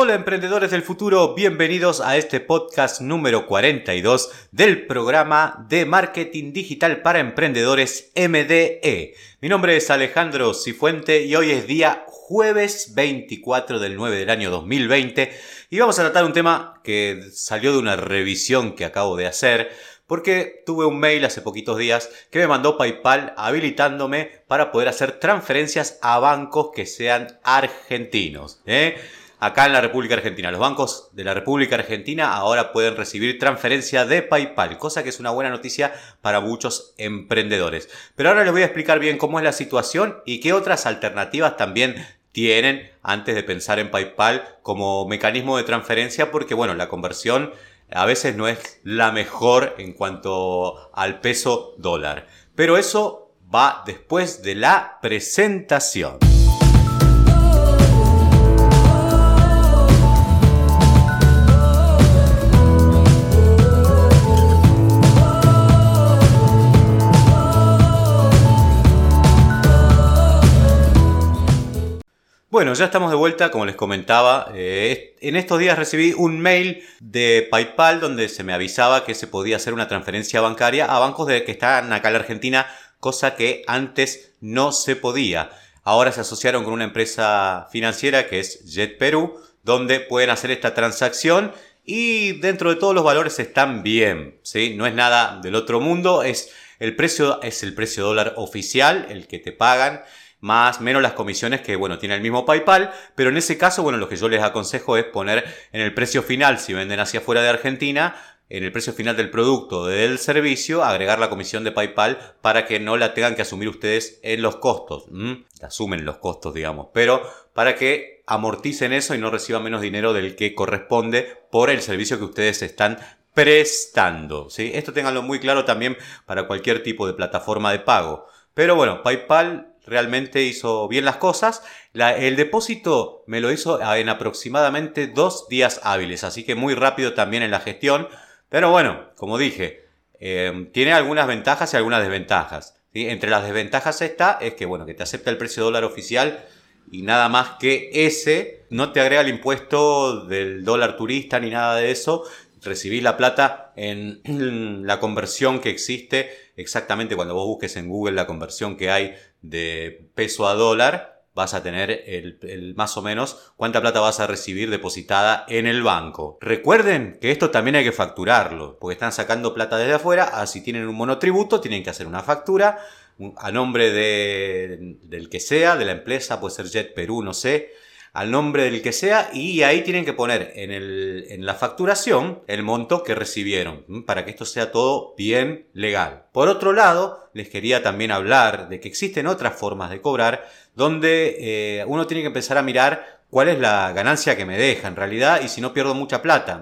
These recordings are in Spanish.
Hola emprendedores del futuro, bienvenidos a este podcast número 42 del programa de marketing digital para emprendedores MDE. Mi nombre es Alejandro Cifuente y hoy es día jueves 24 del 9 del año 2020 y vamos a tratar un tema que salió de una revisión que acabo de hacer porque tuve un mail hace poquitos días que me mandó PayPal habilitándome para poder hacer transferencias a bancos que sean argentinos. ¿eh? Acá en la República Argentina, los bancos de la República Argentina ahora pueden recibir transferencia de PayPal, cosa que es una buena noticia para muchos emprendedores. Pero ahora les voy a explicar bien cómo es la situación y qué otras alternativas también tienen antes de pensar en PayPal como mecanismo de transferencia, porque bueno, la conversión a veces no es la mejor en cuanto al peso dólar. Pero eso va después de la presentación. Bueno, ya estamos de vuelta, como les comentaba. Eh, en estos días recibí un mail de PayPal donde se me avisaba que se podía hacer una transferencia bancaria a bancos de, que están acá en la Argentina, cosa que antes no se podía. Ahora se asociaron con una empresa financiera que es Jet Perú, donde pueden hacer esta transacción y dentro de todos los valores están bien, ¿sí? No es nada del otro mundo, es el precio es el precio dólar oficial, el que te pagan más menos las comisiones que, bueno, tiene el mismo PayPal, pero en ese caso, bueno, lo que yo les aconsejo es poner en el precio final, si venden hacia afuera de Argentina, en el precio final del producto del servicio, agregar la comisión de PayPal para que no la tengan que asumir ustedes en los costos. Asumen los costos, digamos, pero para que amorticen eso y no reciban menos dinero del que corresponde por el servicio que ustedes están prestando. ¿sí? Esto tenganlo muy claro también para cualquier tipo de plataforma de pago. Pero bueno, PayPal realmente hizo bien las cosas. el depósito me lo hizo en aproximadamente dos días hábiles, así que muy rápido también en la gestión. Pero bueno, como dije, eh, tiene algunas ventajas y algunas desventajas. Entre las desventajas está es que bueno, que te acepta el precio dólar oficial y nada más que ese, no te agrega el impuesto del dólar turista ni nada de eso. Recibís la plata en la conversión que existe exactamente cuando vos busques en Google la conversión que hay de peso a dólar, vas a tener el, más o menos cuánta plata vas a recibir depositada en el banco. Recuerden que esto también hay que facturarlo, porque están sacando plata desde afuera, así tienen un monotributo, tienen que hacer una factura a nombre de, del que sea, de la empresa, puede ser Jet Perú, no sé, al nombre del que sea y ahí tienen que poner en, el, en, la facturación el monto que recibieron para que esto sea todo bien legal. Por otro lado, les quería también hablar de que existen otras formas de cobrar donde eh, uno tiene que empezar a mirar cuál es la ganancia que me deja en realidad y si no pierdo mucha plata.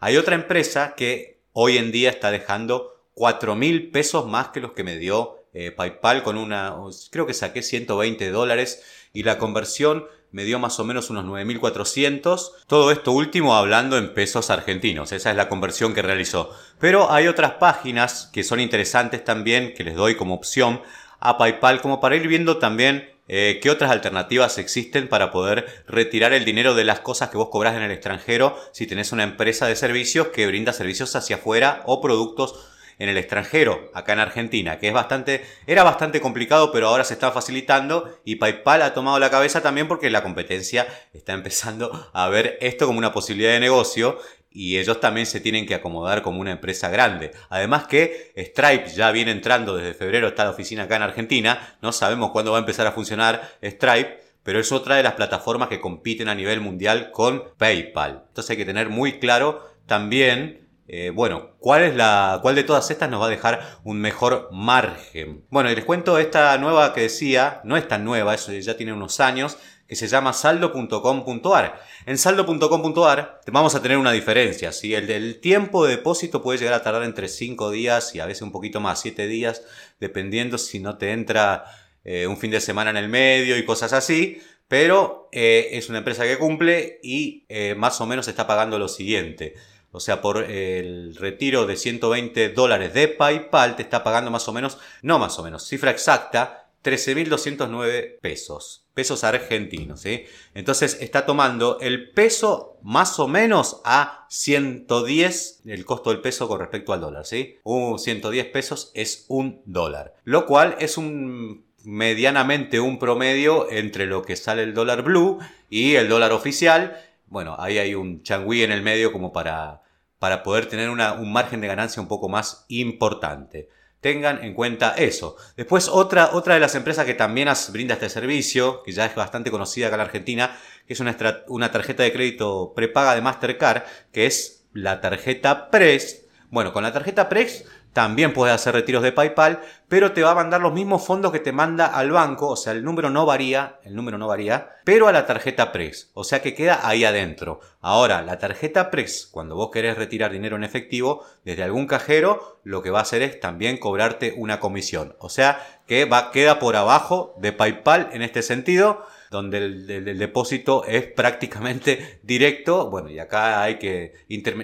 Hay otra empresa que hoy en día está dejando 4 mil pesos más que los que me dio eh, PayPal con una, creo que saqué 120 dólares y la conversión me dio más o menos unos 9.400. Todo esto último hablando en pesos argentinos, esa es la conversión que realizó. Pero hay otras páginas que son interesantes también, que les doy como opción a PayPal, como para ir viendo también eh, qué otras alternativas existen para poder retirar el dinero de las cosas que vos cobras en el extranjero si tenés una empresa de servicios que brinda servicios hacia afuera o productos en el extranjero, acá en Argentina, que es bastante, era bastante complicado, pero ahora se está facilitando y PayPal ha tomado la cabeza también porque la competencia está empezando a ver esto como una posibilidad de negocio y ellos también se tienen que acomodar como una empresa grande. Además que Stripe ya viene entrando desde febrero, está la oficina acá en Argentina, no sabemos cuándo va a empezar a funcionar Stripe, pero es otra de las plataformas que compiten a nivel mundial con PayPal. Entonces hay que tener muy claro también eh, bueno, ¿cuál, es la, ¿cuál de todas estas nos va a dejar un mejor margen? Bueno, y les cuento esta nueva que decía, no es tan nueva, eso ya tiene unos años, que se llama saldo.com.ar. En saldo.com.ar vamos a tener una diferencia, ¿sí? El del tiempo de depósito puede llegar a tardar entre 5 días y a veces un poquito más, 7 días, dependiendo si no te entra eh, un fin de semana en el medio y cosas así. Pero eh, es una empresa que cumple y más o menos está pagando lo siguiente. O sea, por el retiro de 120 dólares de PayPal te está pagando más o menos, no más o menos, cifra exacta, 13.209 pesos. Pesos argentinos, ¿sí? Entonces está tomando el peso más o menos a 110 el costo del peso con respecto al dólar, ¿sí? 110 pesos es un dólar, lo cual es un medianamente un promedio entre lo que sale el dólar blue y el dólar oficial. Bueno, ahí hay un changüí en el medio como para, para poder tener un margen de ganancia un poco más importante. Tengan en cuenta eso. Después, otra, otra de las empresas que también brinda este servicio, que ya es bastante conocida acá en la Argentina, que es una, una tarjeta de crédito prepaga de Mastercard, que es la tarjeta PRES. Bueno, con la tarjeta PRES también puedes hacer retiros de PayPal, pero te va a mandar los mismos fondos que te manda al banco, o sea, el número no varía, el número no varía, pero a la tarjeta Prex, o sea que queda ahí adentro. Ahora, la tarjeta Prex, cuando vos querés retirar dinero en efectivo desde algún cajero, lo que va a hacer es también cobrarte una comisión, o sea que va, queda por abajo de PayPal en este sentido donde el, depósito es prácticamente directo. Bueno, y acá hay que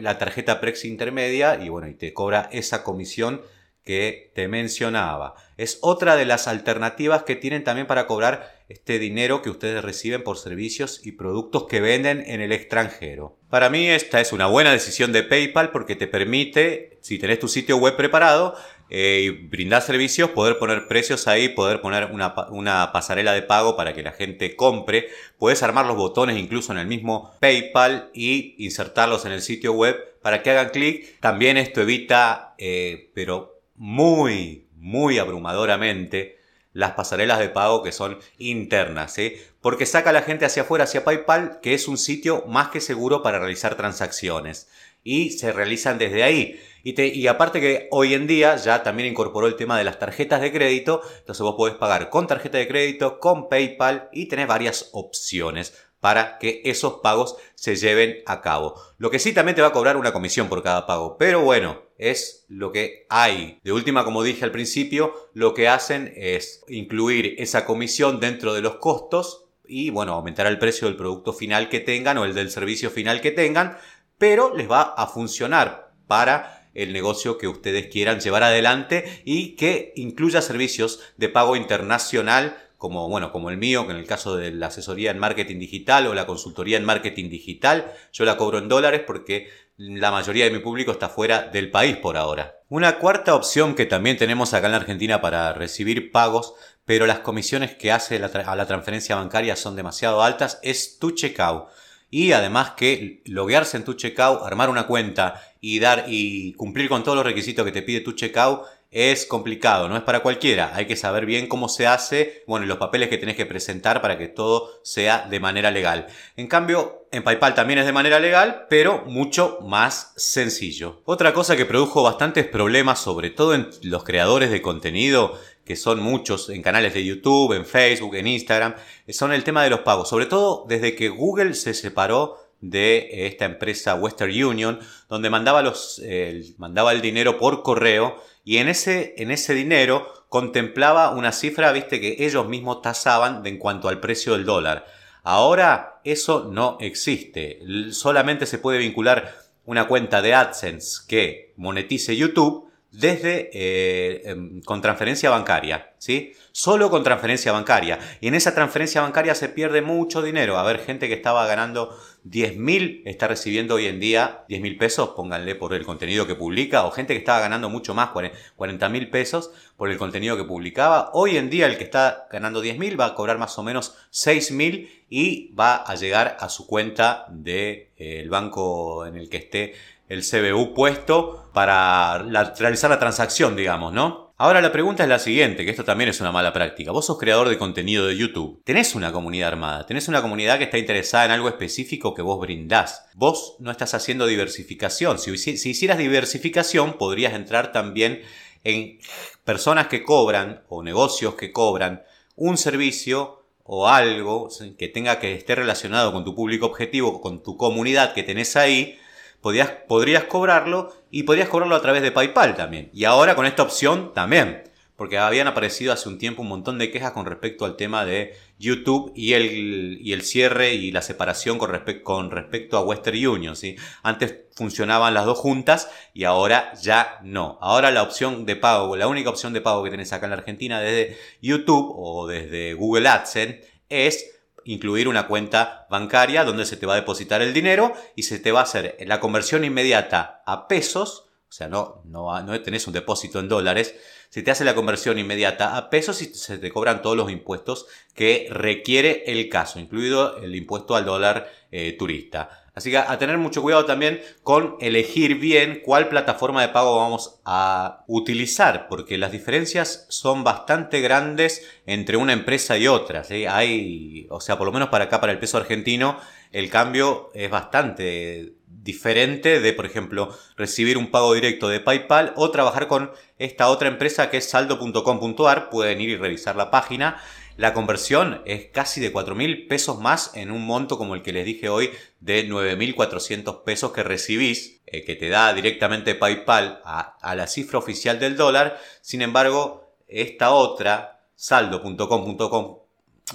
la tarjeta Prex intermedia y bueno, y te cobra esa comisión que te mencionaba. Es otra de las alternativas que tienen también para cobrar este dinero que ustedes reciben por servicios y productos que venden en el extranjero. Para mí esta es una buena decisión de PayPal porque te permite, si tenés tu sitio web preparado, eh, y brindar servicios, poder poner precios ahí, poder poner una, una, pasarela de pago para que la gente compre. Puedes armar los botones incluso en el mismo PayPal y insertarlos en el sitio web para que hagan clic. También esto evita, eh, pero muy, muy abrumadoramente, las pasarelas de pago que son internas, porque saca a la gente hacia afuera, hacia PayPal, que es un sitio más que seguro para realizar transacciones. Y se realizan desde ahí. Y, aparte que hoy en día ya también incorporó el tema de las tarjetas de crédito, entonces vos podés pagar con tarjeta de crédito, con PayPal y tenés varias opciones para que esos pagos se lleven a cabo. Lo que sí también te va a cobrar una comisión por cada pago, pero bueno, es lo que hay. De última, como dije al principio, lo que hacen es incluir esa comisión dentro de los costos y bueno, aumentar el precio del producto final que tengan o el del servicio final que tengan, pero les va a funcionar para el negocio que ustedes quieran llevar adelante y que incluya servicios de pago internacional como, bueno, como el mío, que en el caso de la asesoría en marketing digital o la consultoría en marketing digital, yo la cobro en dólares porque la mayoría de mi público está fuera del país por ahora. Una cuarta opción que también tenemos acá en la Argentina para recibir pagos, pero las comisiones que hace a la transferencia bancaria son demasiado altas, es tu checkout. Y además que loguearse en tu checkout, armar una cuenta y dar y cumplir con todos los requisitos que te pide tu checkout es complicado, no es para cualquiera. Hay que saber bien cómo se hace, bueno, los papeles que tenés que presentar para que todo sea de manera legal. En cambio, en PayPal también es de manera legal, pero mucho más sencillo. Otra cosa que produjo bastantes problemas, sobre todo en los creadores de contenido, que son muchos en canales de YouTube, en Facebook, en Instagram, son el tema de los pagos. Sobre todo desde que Google se separó de esta empresa Western Union, donde mandaba el dinero por correo y en ese, en ese dinero contemplaba una cifra, viste, que ellos mismos tasaban en cuanto al precio del dólar. Ahora eso no existe. Solamente se puede vincular una cuenta de AdSense que monetice YouTube desde eh, em, con transferencia bancaria, ¿sí? Solo con transferencia bancaria. Y en esa transferencia bancaria se pierde mucho dinero. A ver, gente que estaba ganando 10.000 está recibiendo hoy en día 10.000 pesos, pónganle por el contenido que publica, o gente que estaba ganando mucho más, 40.000 pesos por el contenido que publicaba. Hoy en día el que está ganando 10.000 va a cobrar más o menos 6.000 y va a llegar a su cuenta del de, eh, banco en el que esté el CBU puesto para realizar la transacción, digamos, ¿no? Ahora la pregunta es la siguiente, que esto también es una mala práctica. Vos sos creador de contenido de YouTube. Tenés una comunidad armada, tenés una comunidad que está interesada en algo específico que vos brindás. Vos no estás haciendo diversificación. Si, si hicieras diversificación, podrías entrar también en personas que cobran o negocios que cobran un servicio o algo que tenga que esté relacionado con tu público objetivo, con tu comunidad que tenés ahí, podrías, podrías cobrarlo y podrías cobrarlo a través de PayPal también. Y ahora con esta opción también. Porque habían aparecido hace un tiempo un montón de quejas con respecto al tema de YouTube y el, y el cierre y la separación con, con respecto a Western Union. ¿sí? Antes funcionaban las dos juntas y ahora ya no. Ahora la opción de pago, la única opción de pago que tenés acá en la Argentina desde YouTube o desde Google AdSense es incluir una cuenta bancaria donde se te va a depositar el dinero y se te va a hacer la conversión inmediata a pesos, o sea, no, no, no tenés un depósito en dólares, se te hace la conversión inmediata a pesos y se te cobran todos los impuestos que requiere el caso, incluido el impuesto al dólar eh, turista. Así que a tener mucho cuidado también con elegir bien cuál plataforma de pago vamos a utilizar, porque las diferencias son bastante grandes entre una empresa y otra. Hay, o sea, por lo menos para acá, para el peso argentino, el cambio es bastante diferente de, por ejemplo, recibir un pago directo de PayPal o trabajar con esta otra empresa que es saldo.com.ar. Pueden ir y revisar la página la conversión es casi de 4 mil pesos más en un monto como el que les dije hoy de 9.400 pesos que recibís, eh, que te da directamente PayPal a, la cifra oficial del dólar. Sin embargo, esta otra, saldo.com.com,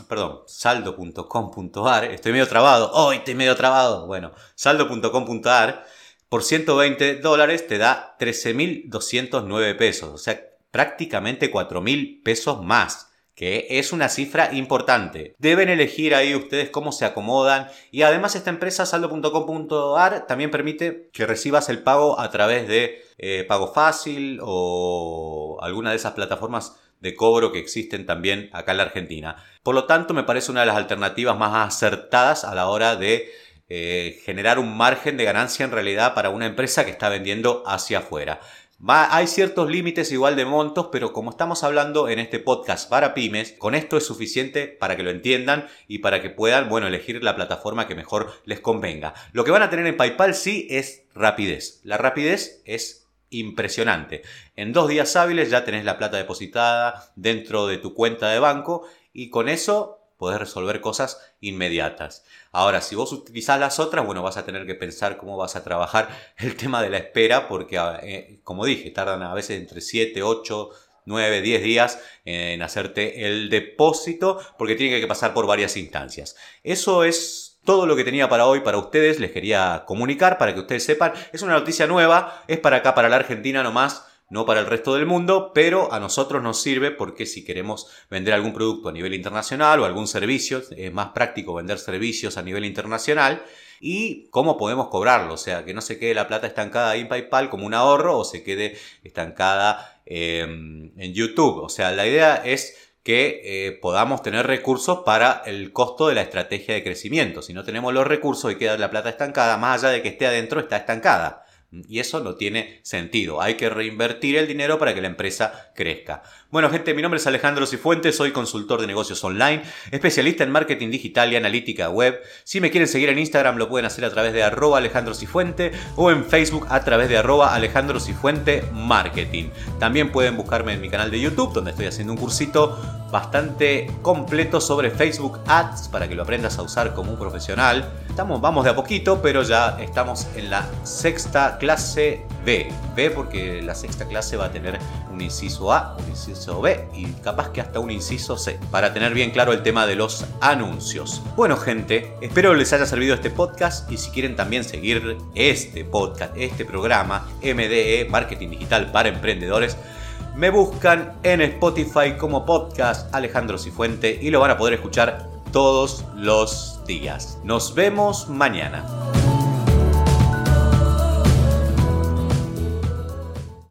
perdón, saldo.com.ar, estoy medio trabado, hoy estoy medio trabado, bueno, saldo.com.ar, por 120 dólares te da 13.209 pesos, o sea, prácticamente 4.000 pesos más que es una cifra importante. Deben elegir ahí ustedes cómo se acomodan y además esta empresa saldo.com.ar también permite que recibas el pago a través de eh, Pago Fácil o alguna de esas plataformas de cobro que existen también acá en la Argentina. Por lo tanto, me parece una de las alternativas más acertadas a la hora de eh, generar un margen de ganancia en realidad para una empresa que está vendiendo hacia afuera hay ciertos límites igual de montos, pero como estamos hablando en este podcast para pymes, con esto es suficiente para que lo entiendan y para que puedan, bueno, elegir la plataforma que mejor les convenga. Lo que van a tener en PayPal sí es rapidez. La rapidez es impresionante. En dos días hábiles ya tenés la plata depositada dentro de tu cuenta de banco y con eso podés resolver cosas inmediatas. Ahora, si vos utilizás las otras, bueno, vas a tener que pensar cómo vas a trabajar el tema de la espera, porque, ah, eh, como dije, tardan a veces entre 7, 8, 9, 10 días en hacerte el depósito, porque tiene que pasar por varias instancias. Eso es todo lo que tenía para hoy para ustedes, les quería comunicar para que ustedes sepan. Es una noticia nueva, es para acá, para la Argentina nomás no para el resto del mundo, pero a nosotros nos sirve porque si queremos vender algún producto a nivel internacional o algún servicio, es más práctico vender servicios a nivel internacional y cómo podemos cobrarlo, o sea, que no se quede la plata estancada en PayPal como un ahorro o se quede estancada em, en YouTube. O sea, la idea es que eh, podamos tener recursos para el costo de la estrategia de crecimiento. Si no tenemos los recursos y queda la plata estancada, más allá de que esté adentro, está estancada. Y eso no tiene sentido. Hay que reinvertir el dinero para que la empresa crezca. Bueno, gente, mi nombre es Alejandro Cifuentes, soy consultor de negocios online, especialista en marketing digital y analítica web. Si me quieren seguir en Instagram, lo pueden hacer a través de arroba Alejandro Cifuente o en Facebook a través de arroba Alejandro Cifuente Marketing. También pueden buscarme en mi canal de YouTube, donde estoy haciendo un cursito bastante completo sobre Facebook Ads para que lo aprendas a usar como un profesional. Estamos, vamos de a poquito, pero ya estamos en la sexta clase B. B porque la sexta clase va a tener un inciso A, un inciso B y capaz que hasta un inciso C, para tener bien claro el tema de los anuncios. Bueno gente, espero les haya servido este podcast y si quieren también seguir este podcast, este programa, MDE, Marketing Digital para Emprendedores, me buscan en Spotify como podcast Alejandro Cifuente y lo van a poder escuchar todos los días. Nos vemos mañana.